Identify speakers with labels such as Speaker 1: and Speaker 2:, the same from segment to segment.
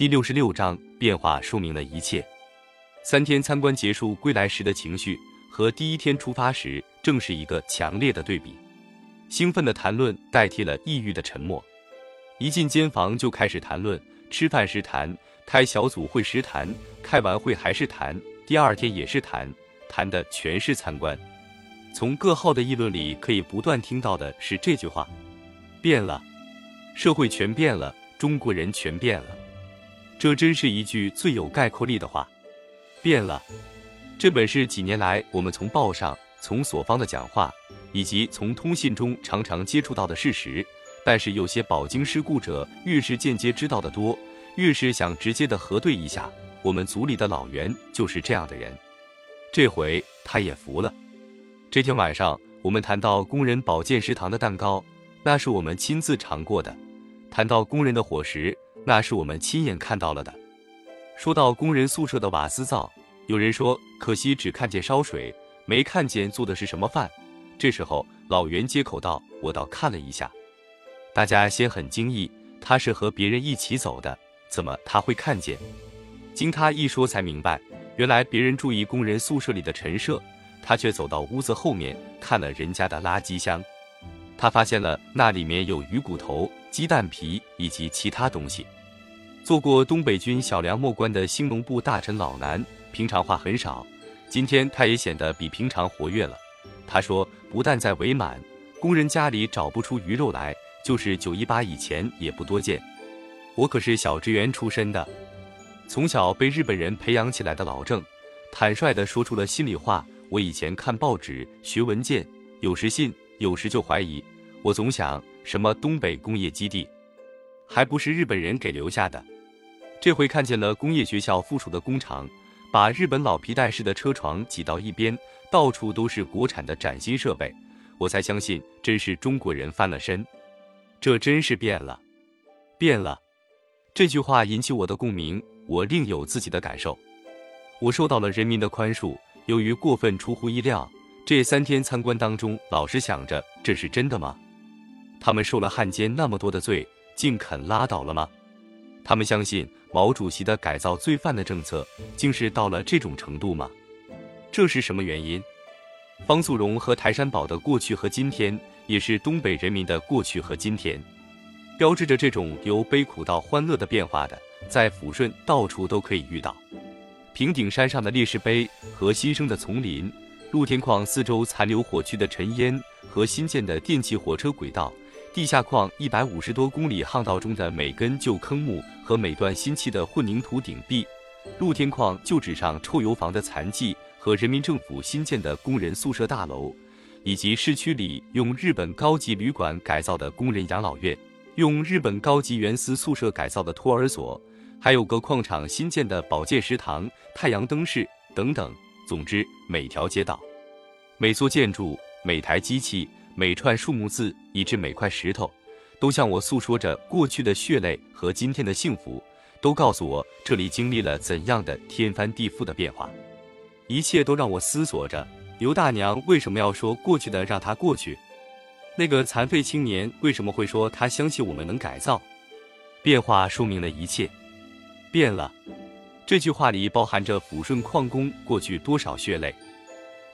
Speaker 1: 第六十六章变化说明了一切。三天参观结束归来时的情绪，和第一天出发时正是一个强烈的对比。兴奋的谈论代替了抑郁的沉默。一进间房就开始谈论，吃饭时谈，开小组会时谈，开完会还是谈，第二天也是谈，谈的全是参观。从各号的议论里可以不断听到的是这句话：变了，社会全变了，中国人全变了。这真是一句最有概括力的话。变了，这本是几年来我们从报上、从所方的讲话，以及从通信中常常接触到的事实。但是有些饱经世故者，越是间接知道的多，越是想直接的核对一下。我们组里的老袁就是这样的人。这回他也服了。这天晚上，我们谈到工人保健食堂的蛋糕，那是我们亲自尝过的；谈到工人的伙食，那是我们亲眼看到了的。说到工人宿舍的瓦斯灶，有人说可惜只看见烧水，没看见做的是什么饭。这时候老袁接口道：“我倒看了一下。”大家先很惊异，他是和别人一起走的，怎么他会看见？经他一说才明白，原来别人注意工人宿舍里的陈设，他却走到屋子后面看了人家的垃圾箱。他发现了那里面有鱼骨头、鸡蛋皮以及其他东西。做过东北军小粮末官的兴农部大臣老南，平常话很少，今天他也显得比平常活跃了。他说，不但在伪满，工人家里找不出鱼肉来，就是九一八以前也不多见。我可是小职员出身的，从小被日本人培养起来的老郑，坦率地说出了心里话。我以前看报纸、学文件，有时信，有时就怀疑。我总想，什么东北工业基地，还不是日本人给留下的？这回看见了工业学校附属的工厂，把日本老皮带式的车床挤到一边，到处都是国产的崭新设备，我才相信真是中国人翻了身。这真是变了，变了。这句话引起我的共鸣，我另有自己的感受。我受到了人民的宽恕，由于过分出乎意料，这三天参观当中，老是想着这是真的吗？他们受了汉奸那么多的罪，竟肯拉倒了吗？他们相信毛主席的改造罪犯的政策，竟是到了这种程度吗？这是什么原因？方素荣和台山堡的过去和今天，也是东北人民的过去和今天，标志着这种由悲苦到欢乐的变化的，在抚顺到处都可以遇到。平顶山上的烈士碑和新生的丛林，露天矿四周残留火区的尘烟和新建的电气火车轨道。地下矿一百五十多公里巷道中的每根旧坑木和每段新砌的混凝土顶壁，露天矿旧址上臭油房的残迹和人民政府新建的工人宿舍大楼，以及市区里用日本高级旅馆改造的工人养老院，用日本高级原丝宿舍改造的托儿所，还有个矿场新建的保健食堂、太阳灯室等等。总之，每条街道、每座建筑、每台机器。每串树木字，以至每块石头，都向我诉说着过去的血泪和今天的幸福，都告诉我这里经历了怎样的天翻地覆的变化。一切都让我思索着：刘大娘为什么要说过去的让它过去？那个残废青年为什么会说他相信我们能改造？变化说明了一切，变了。这句话里包含着抚顺矿工过去多少血泪。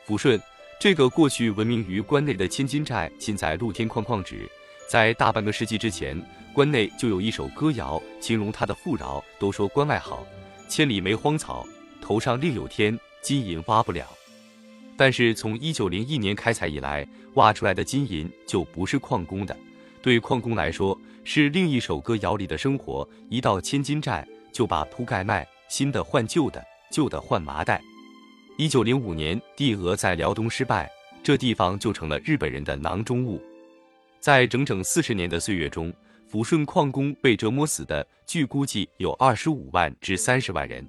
Speaker 1: 抚顺。这个过去闻名于关内的千金寨，现在露天矿矿址。在大半个世纪之前，关内就有一首歌谣形容它的富饶，都说关外好，千里没荒草，头上另有天，金银挖不了。但是从一九零一年开采以来，挖出来的金银就不是矿工的，对矿工来说是另一首歌谣里的生活。一到千金寨，就把铺盖卖，新的换旧的，旧的换麻袋。一九零五年，帝俄在辽东失败，这地方就成了日本人的囊中物。在整整四十年的岁月中，抚顺矿工被折磨死的，据估计有二十五万至三十万人。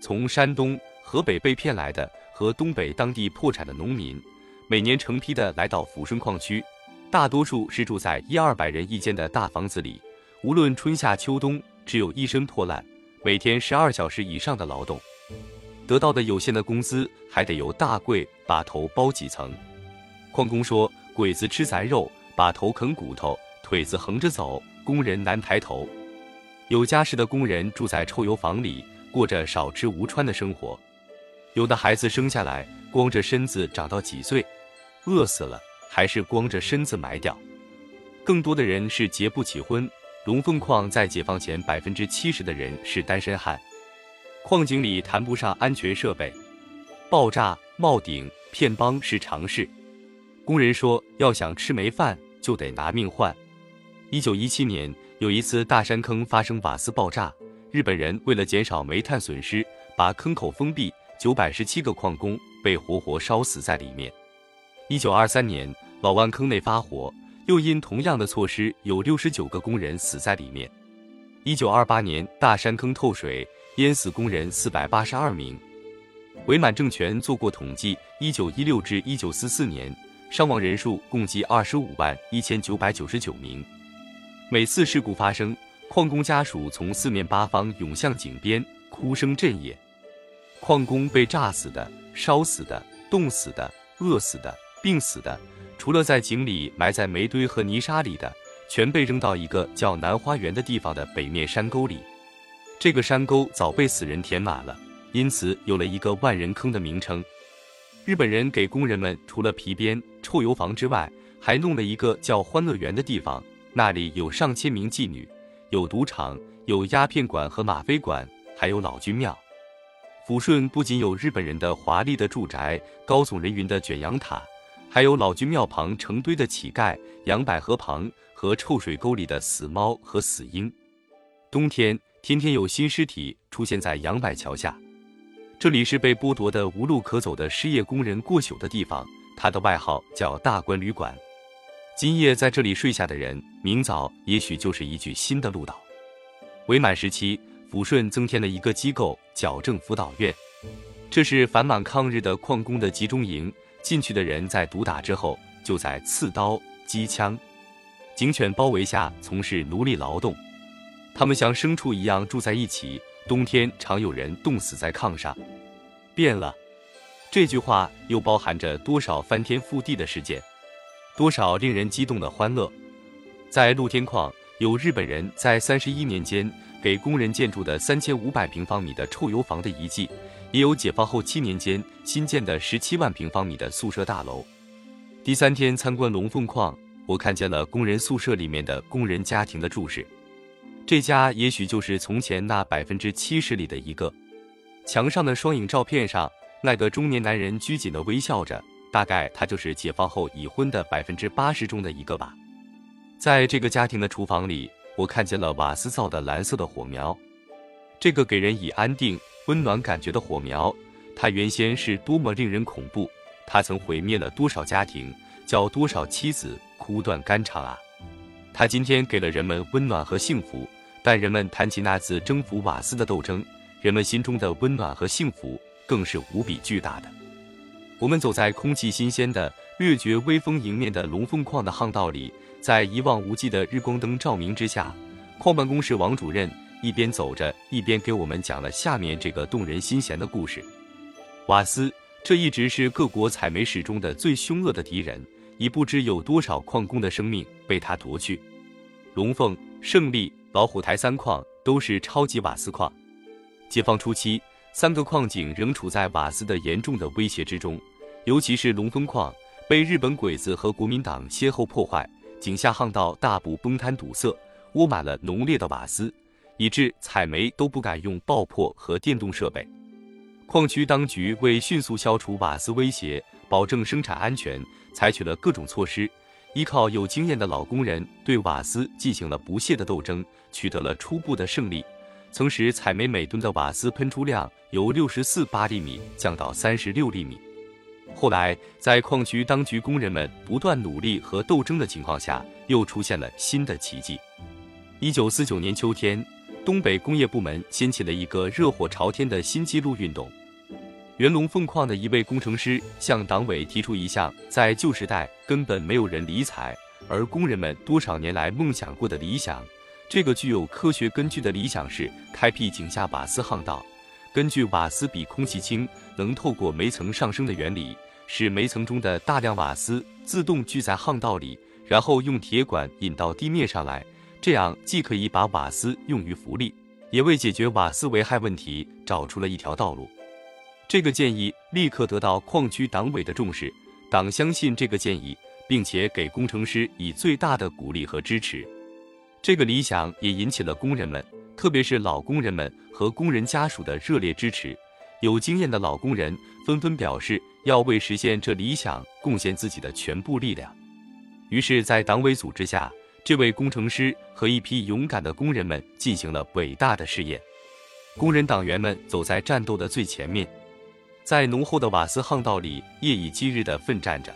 Speaker 1: 从山东、河北被骗来的和东北当地破产的农民，每年成批的来到抚顺矿区，大多数是住在一二百人一间的大房子里，无论春夏秋冬，只有一身破烂，每天十二小时以上的劳动。得到的有限的工资，还得由大贵把头包几层。矿工说：“鬼子吃咱肉，把头啃骨头，腿子横着走，工人难抬头。”有家室的工人住在臭油房里，过着少吃无穿的生活；有的孩子生下来光着身子长到几岁，饿死了还是光着身子埋掉。更多的人是结不起婚。龙凤矿在解放前，百分之七十的人是单身汉。矿井里谈不上安全设备，爆炸、冒顶、骗帮是常事。工人说，要想吃没饭，就得拿命换。一九一七年，有一次大山坑发生瓦斯爆炸，日本人为了减少煤炭损失，把坑口封闭，九百十七个矿工被活活烧死在里面。一九二三年，老湾坑内发火。又因同样的措施，有六十九个工人死在里面。一九二八年，大山坑透水，淹死工人四百八十二名。伪满政权做过统计，一九一六至一九四四年，伤亡人数共计二十五万一千九百九十九名。每次事故发生，矿工家属从四面八方涌向井边，哭声震野。矿工被炸死的、烧死的、冻死的、饿死的、病死的。除了在井里埋在煤堆和泥沙里的，全被扔到一个叫南花园的地方的北面山沟里。这个山沟早被死人填满了，因此有了一个万人坑的名称。日本人给工人们除了皮鞭、臭油房之外，还弄了一个叫欢乐园的地方，那里有上千名妓女，有赌场，有鸦片馆和吗啡馆，还有老君庙。抚顺不仅有日本人的华丽的住宅、高耸人云的卷扬塔。还有老君庙旁成堆的乞丐，杨百合旁和臭水沟里的死猫和死鹰。冬天天天有新尸体出现在杨柏桥下，这里是被剥夺的无路可走的失业工人过宿的地方，他的外号叫大关旅馆。今夜在这里睡下的人，明早也许就是一具新的鹿岛。伪满时期，抚顺增添了一个机构——矫正辅导院，这是反满抗日的矿工的集中营。进去的人在毒打之后，就在刺刀、机枪、警犬包围下从事奴隶劳动。他们像牲畜一样住在一起，冬天常有人冻死在炕上。变了，这句话又包含着多少翻天覆地的事件，多少令人激动的欢乐。在露天矿，有日本人在三十一年间给工人建筑的三千五百平方米的臭油房的遗迹。也有解放后七年间新建的十七万平方米的宿舍大楼。第三天参观龙凤矿，我看见了工人宿舍里面的工人家庭的住室。这家也许就是从前那百分之七十里的一个。墙上的双影照片上，那个中年男人拘谨地微笑着，大概他就是解放后已婚的百分之八十中的一个吧。在这个家庭的厨房里，我看见了瓦斯灶的蓝色的火苗，这个给人以安定。温暖感觉的火苗，它原先是多么令人恐怖！它曾毁灭了多少家庭，叫多少妻子哭断肝肠啊！它今天给了人们温暖和幸福，但人们谈起那次征服瓦斯的斗争，人们心中的温暖和幸福更是无比巨大的。我们走在空气新鲜的、略觉微风迎面的龙凤矿的巷道里，在一望无际的日光灯照明之下，矿办公室王主任。一边走着，一边给我们讲了下面这个动人心弦的故事。瓦斯，这一直是各国采煤史中的最凶恶的敌人，已不知有多少矿工的生命被他夺去。龙凤、胜利、老虎台三矿都是超级瓦斯矿。解放初期，三个矿井仍处在瓦斯的严重的威胁之中，尤其是龙峰矿被日本鬼子和国民党先后破坏，井下巷道大部崩塌堵塞，窝满了浓烈的瓦斯。以致采煤都不敢用爆破和电动设备。矿区当局为迅速消除瓦斯威胁，保证生产安全，采取了各种措施。依靠有经验的老工人对瓦斯进行了不懈的斗争，取得了初步的胜利，曾使采煤每吨的瓦斯喷出量由六十四八厘米降到三十六厘米。后来，在矿区当局工人们不断努力和斗争的情况下，又出现了新的奇迹。一九四九年秋天。东北工业部门掀起了一个热火朝天的新纪录运动。元龙凤矿的一位工程师向党委提出一项在旧时代根本没有人理睬，而工人们多少年来梦想过的理想。这个具有科学根据的理想是开辟井下瓦斯巷道，根据瓦斯比空气轻，能透过煤层上升的原理，使煤层中的大量瓦斯自动聚在巷道里，然后用铁管引到地面上来。这样既可以把瓦斯用于福利，也为解决瓦斯危害问题找出了一条道路。这个建议立刻得到矿区党委的重视，党相信这个建议，并且给工程师以最大的鼓励和支持。这个理想也引起了工人们，特别是老工人们和工人家属的热烈支持。有经验的老工人纷纷表示要为实现这理想贡献自己的全部力量。于是，在党委组织下，这位工程师和一批勇敢的工人们进行了伟大的试验。工人党员们走在战斗的最前面，在浓厚的瓦斯巷道里夜以继日地奋战着。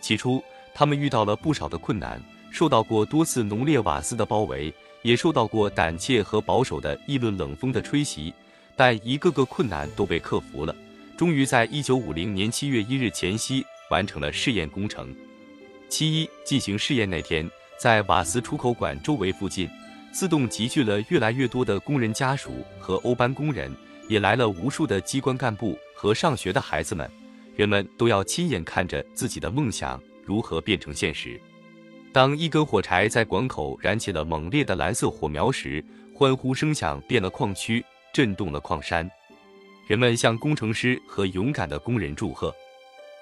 Speaker 1: 起初，他们遇到了不少的困难，受到过多次浓烈瓦斯的包围，也受到过胆怯和保守的议论冷风的吹袭。但一个个困难都被克服了，终于在一九五零年七月一日前夕完成了试验工程。七一进行试验那天，在瓦斯出口管周围附近，自动集聚了越来越多的工人家属和欧班工人，也来了无数的机关干部和上学的孩子们。人们都要亲眼看着自己的梦想如何变成现实。当一根火柴在管口燃起了猛烈的蓝色火苗时，欢呼声响遍了矿区。震动了矿山，人们向工程师和勇敢的工人祝贺。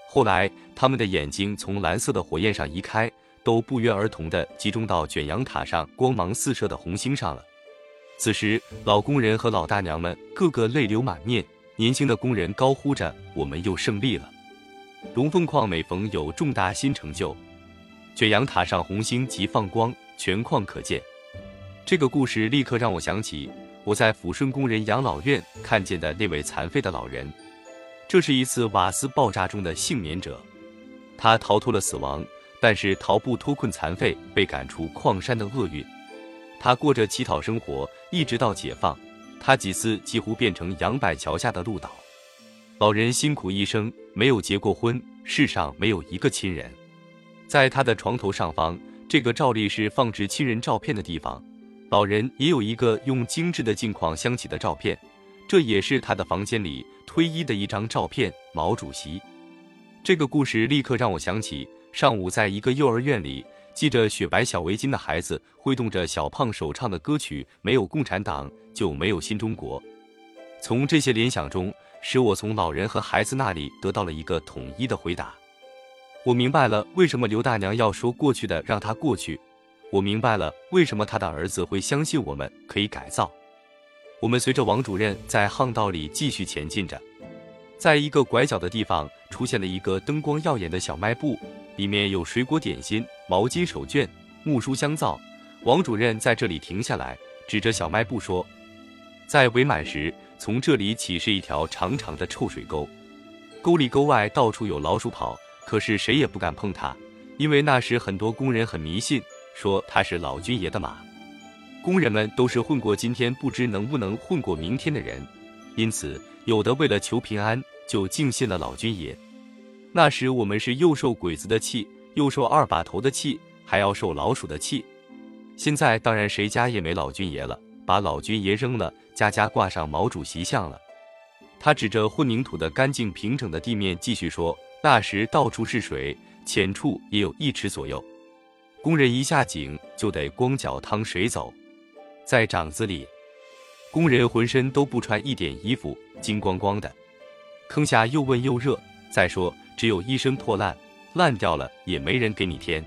Speaker 1: 后来，他们的眼睛从蓝色的火焰上移开，都不约而同地集中到卷扬塔上光芒四射的红星上了。此时，老工人和老大娘们个个泪流满面，年轻的工人高呼着：“我们又胜利了！”龙凤矿每逢有重大新成就，卷扬塔上红星即放光，全矿可见。这个故事立刻让我想起。我在抚顺工人养老院看见的那位残废的老人，这是一次瓦斯爆炸中的幸免者，他逃脱了死亡，但是逃不脱困残废被赶出矿山的厄运。他过着乞讨生活，一直到解放，他几次几乎变成杨柏桥下的鹿岛。老人辛苦一生，没有结过婚，世上没有一个亲人。在他的床头上方，这个照例是放置亲人照片的地方。老人也有一个用精致的镜框镶起的照片，这也是他的房间里推一的一张照片。毛主席，这个故事立刻让我想起上午在一个幼儿园里，系着雪白小围巾的孩子挥动着小胖手唱的歌曲：“没有共产党就没有新中国。”从这些联想中，使我从老人和孩子那里得到了一个统一的回答。我明白了为什么刘大娘要说过去的让它过去。我明白了，为什么他的儿子会相信我们可以改造。我们随着王主任在巷道里继续前进着，在一个拐角的地方出现了一个灯光耀眼的小卖部，里面有水果点心、毛巾手绢、木梳香皂。王主任在这里停下来，指着小卖部说：“在伪满时，从这里起是一条长长的臭水沟，沟里沟外到处有老鼠跑，可是谁也不敢碰它，因为那时很多工人很迷信。”说他是老君爷的马，工人们都是混过今天，不知能不能混过明天的人，因此有的为了求平安，就敬信了老君爷。那时我们是又受鬼子的气，又受二把头的气，还要受老鼠的气。现在当然谁家也没老君爷了，把老君爷扔了，家家挂上毛主席像了。他指着混凝土的干净平整的地面，继续说：那时到处是水，浅处也有一尺左右。工人一下井就得光脚趟水走，在掌子里，工人浑身都不穿一点衣服，金光光的。坑下又问又热，再说只有一身破烂，烂掉了也没人给你添。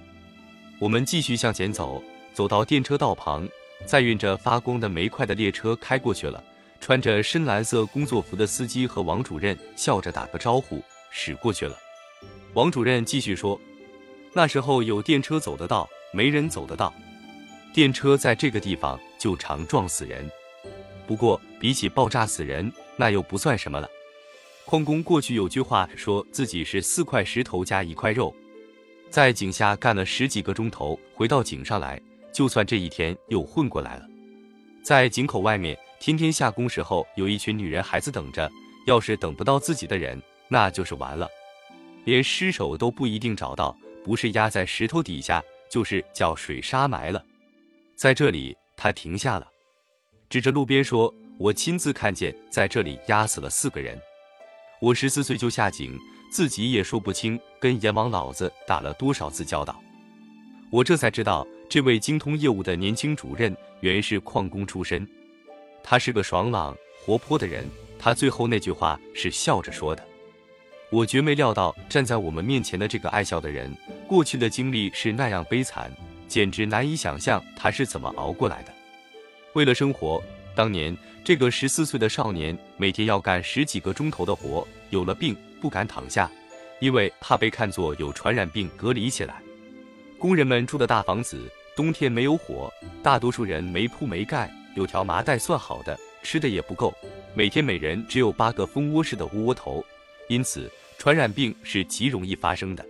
Speaker 1: 我们继续向前走，走到电车道旁，载运着发光的煤块的列车开过去了。穿着深蓝色工作服的司机和王主任笑着打个招呼，驶过去了。王主任继续说。那时候有电车走得到，没人走得到。电车在这个地方就常撞死人，不过比起爆炸死人，那又不算什么了。矿工过去有句话，说自己是四块石头加一块肉，在井下干了十几个钟头，回到井上来，就算这一天又混过来了。在井口外面，天天下工时候，有一群女人孩子等着，要是等不到自己的人，那就是完了，连尸首都不一定找到。不是压在石头底下，就是叫水沙埋了。在这里，他停下了，指着路边说：“我亲自看见，在这里压死了四个人。我十四岁就下井，自己也说不清跟阎王老子打了多少次交道。我这才知道，这位精通业务的年轻主任原是矿工出身，他是个爽朗活泼的人。他最后那句话是笑着说的。我绝没料到站在我们面前的这个爱笑的人，过去的经历是那样悲惨，简直难以想象他是怎么熬过来的。为了生活，当年这个十四岁的少年每天要干十几个钟头的活，有了病不敢躺下，因为怕被看作有传染病隔离起来。工人们住的大房子，冬天没有火，大多数人没铺没盖，有条麻袋算好的，吃的也不够，每天每人只有八个蜂窝式的窝窝头，因此传染病是极容易发生的。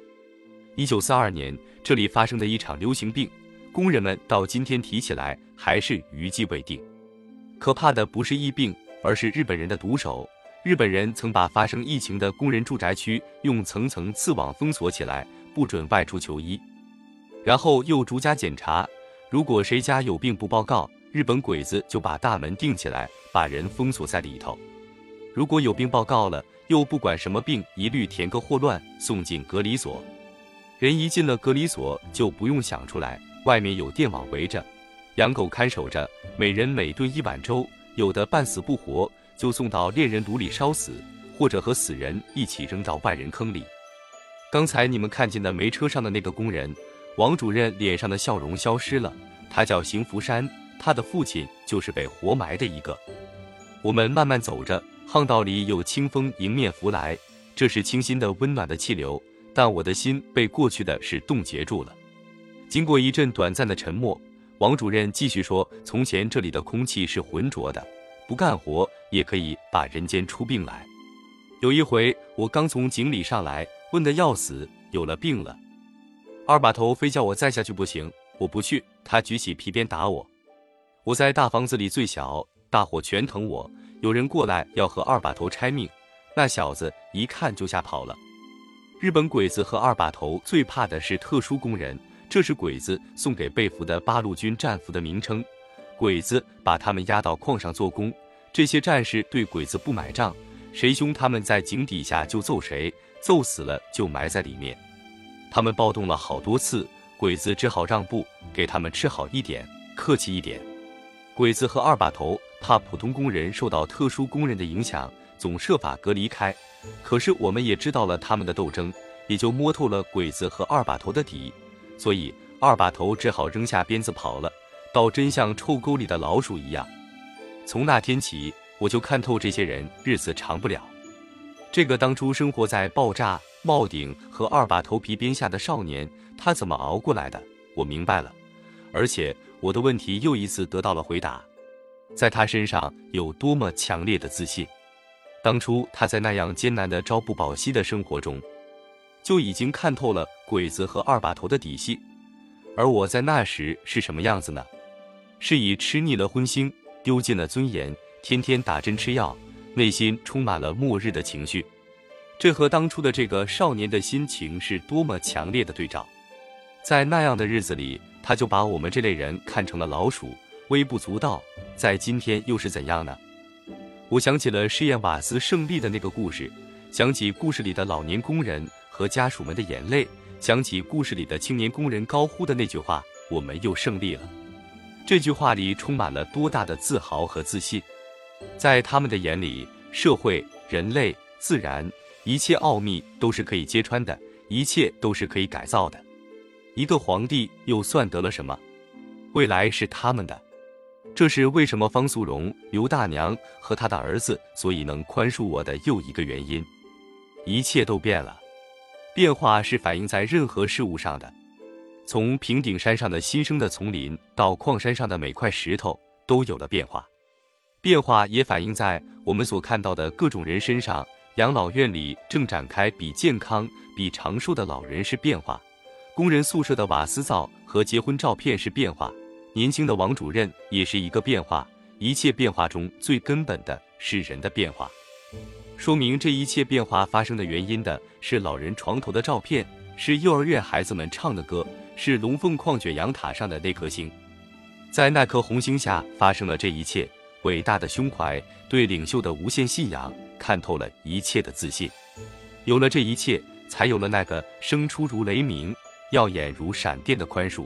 Speaker 1: 一九四二年，这里发生的一场流行病，工人们到今天提起来还是余悸未定。可怕的不是疫病，而是日本人的毒手。日本人曾把发生疫情的工人住宅区用层层刺网封锁起来，不准外出求医。然后又逐家检查，如果谁家有病不报告，日本鬼子就把大门钉起来，把人封锁在里头。如果有病报告了，又不管什么病，一律填个霍乱，送进隔离所。人一进了隔离所，就不用想出来，外面有电网围着，养狗看守着，每人每顿一碗粥，有的半死不活，就送到炼人炉里烧死，或者和死人一起扔到万人坑里。刚才你们看见的煤车上的那个工人。王主任脸上的笑容消失了。他叫邢福山，他的父亲就是被活埋的一个。我们慢慢走着，巷道里有清风迎面拂来，这是清新的、温暖的气流。但我的心被过去的事冻结住了。经过一阵短暂的沉默，王主任继续说：“从前这里的空气是浑浊的，不干活也可以把人间出病来。有一回，我刚从井里上来，问得要死，有了病了。”二把头非叫我再下去不行，我不去，他举起皮鞭打我。我在大房子里最小，大伙全疼我。有人过来要和二把头拆命，那小子一看就吓跑了。日本鬼子和二把头最怕的是特殊工人，这是鬼子送给被俘的八路军战俘的名称。鬼子把他们押到矿上做工，这些战士对鬼子不买账，谁凶他们在井底下就揍谁，揍死了就埋在里面。他们暴动了好多次，鬼子只好让步，给他们吃好一点，客气一点。鬼子和二把头怕普通工人受到特殊工人的影响，总设法隔离开。可是我们也知道了他们的斗争，也就摸透了鬼子和二把头的底，所以二把头只好扔下鞭子跑了，倒真像臭沟里的老鼠一样。从那天起，我就看透这些人日子长不了。这个当初生活在爆炸。帽顶和二把头皮鞭下的少年，他怎么熬过来的？我明白了，而且我的问题又一次得到了回答。在他身上有多么强烈的自信？当初他在那样艰难的朝不保夕的生活中，就已经看透了鬼子和二把头的底细。而我在那时是什么样子呢？是以吃腻了荤腥，丢尽了尊严，天天打针吃药，内心充满了末日的情绪。这和当初的这个少年的心情是多么强烈的对照，在那样的日子里，他就把我们这类人看成了老鼠，微不足道。在今天又是怎样呢？我想起了试验瓦斯胜利的那个故事，想起故事里的老年工人和家属们的眼泪，想起故事里的青年工人高呼的那句话：“我们又胜利了。”这句话里充满了多大的自豪和自信！在他们的眼里，社会、人类、自然。一切奥秘都是可以揭穿的，一切都是可以改造的。一个皇帝又算得了什么？未来是他们的。这是为什么方素荣、刘大娘和他的儿子所以能宽恕我的又一个原因。一切都变了，变化是反映在任何事物上的。从平顶山上的新生的丛林到矿山上的每块石头都有了变化，变化也反映在我们所看到的各种人身上。养老院里正展开比健康、比长寿的老人是变化，工人宿舍的瓦斯灶和结婚照片是变化，年轻的王主任也是一个变化。一切变化中最根本的是人的变化。说明这一切变化发生的原因的是老人床头的照片，是幼儿园孩子们唱的歌，是龙凤矿卷阳塔上的那颗星。在那颗红星下发生了这一切。伟大的胸怀，对领袖的无限信仰。看透了一切的自信，有了这一切，才有了那个生出如雷鸣、耀眼如闪电的宽恕。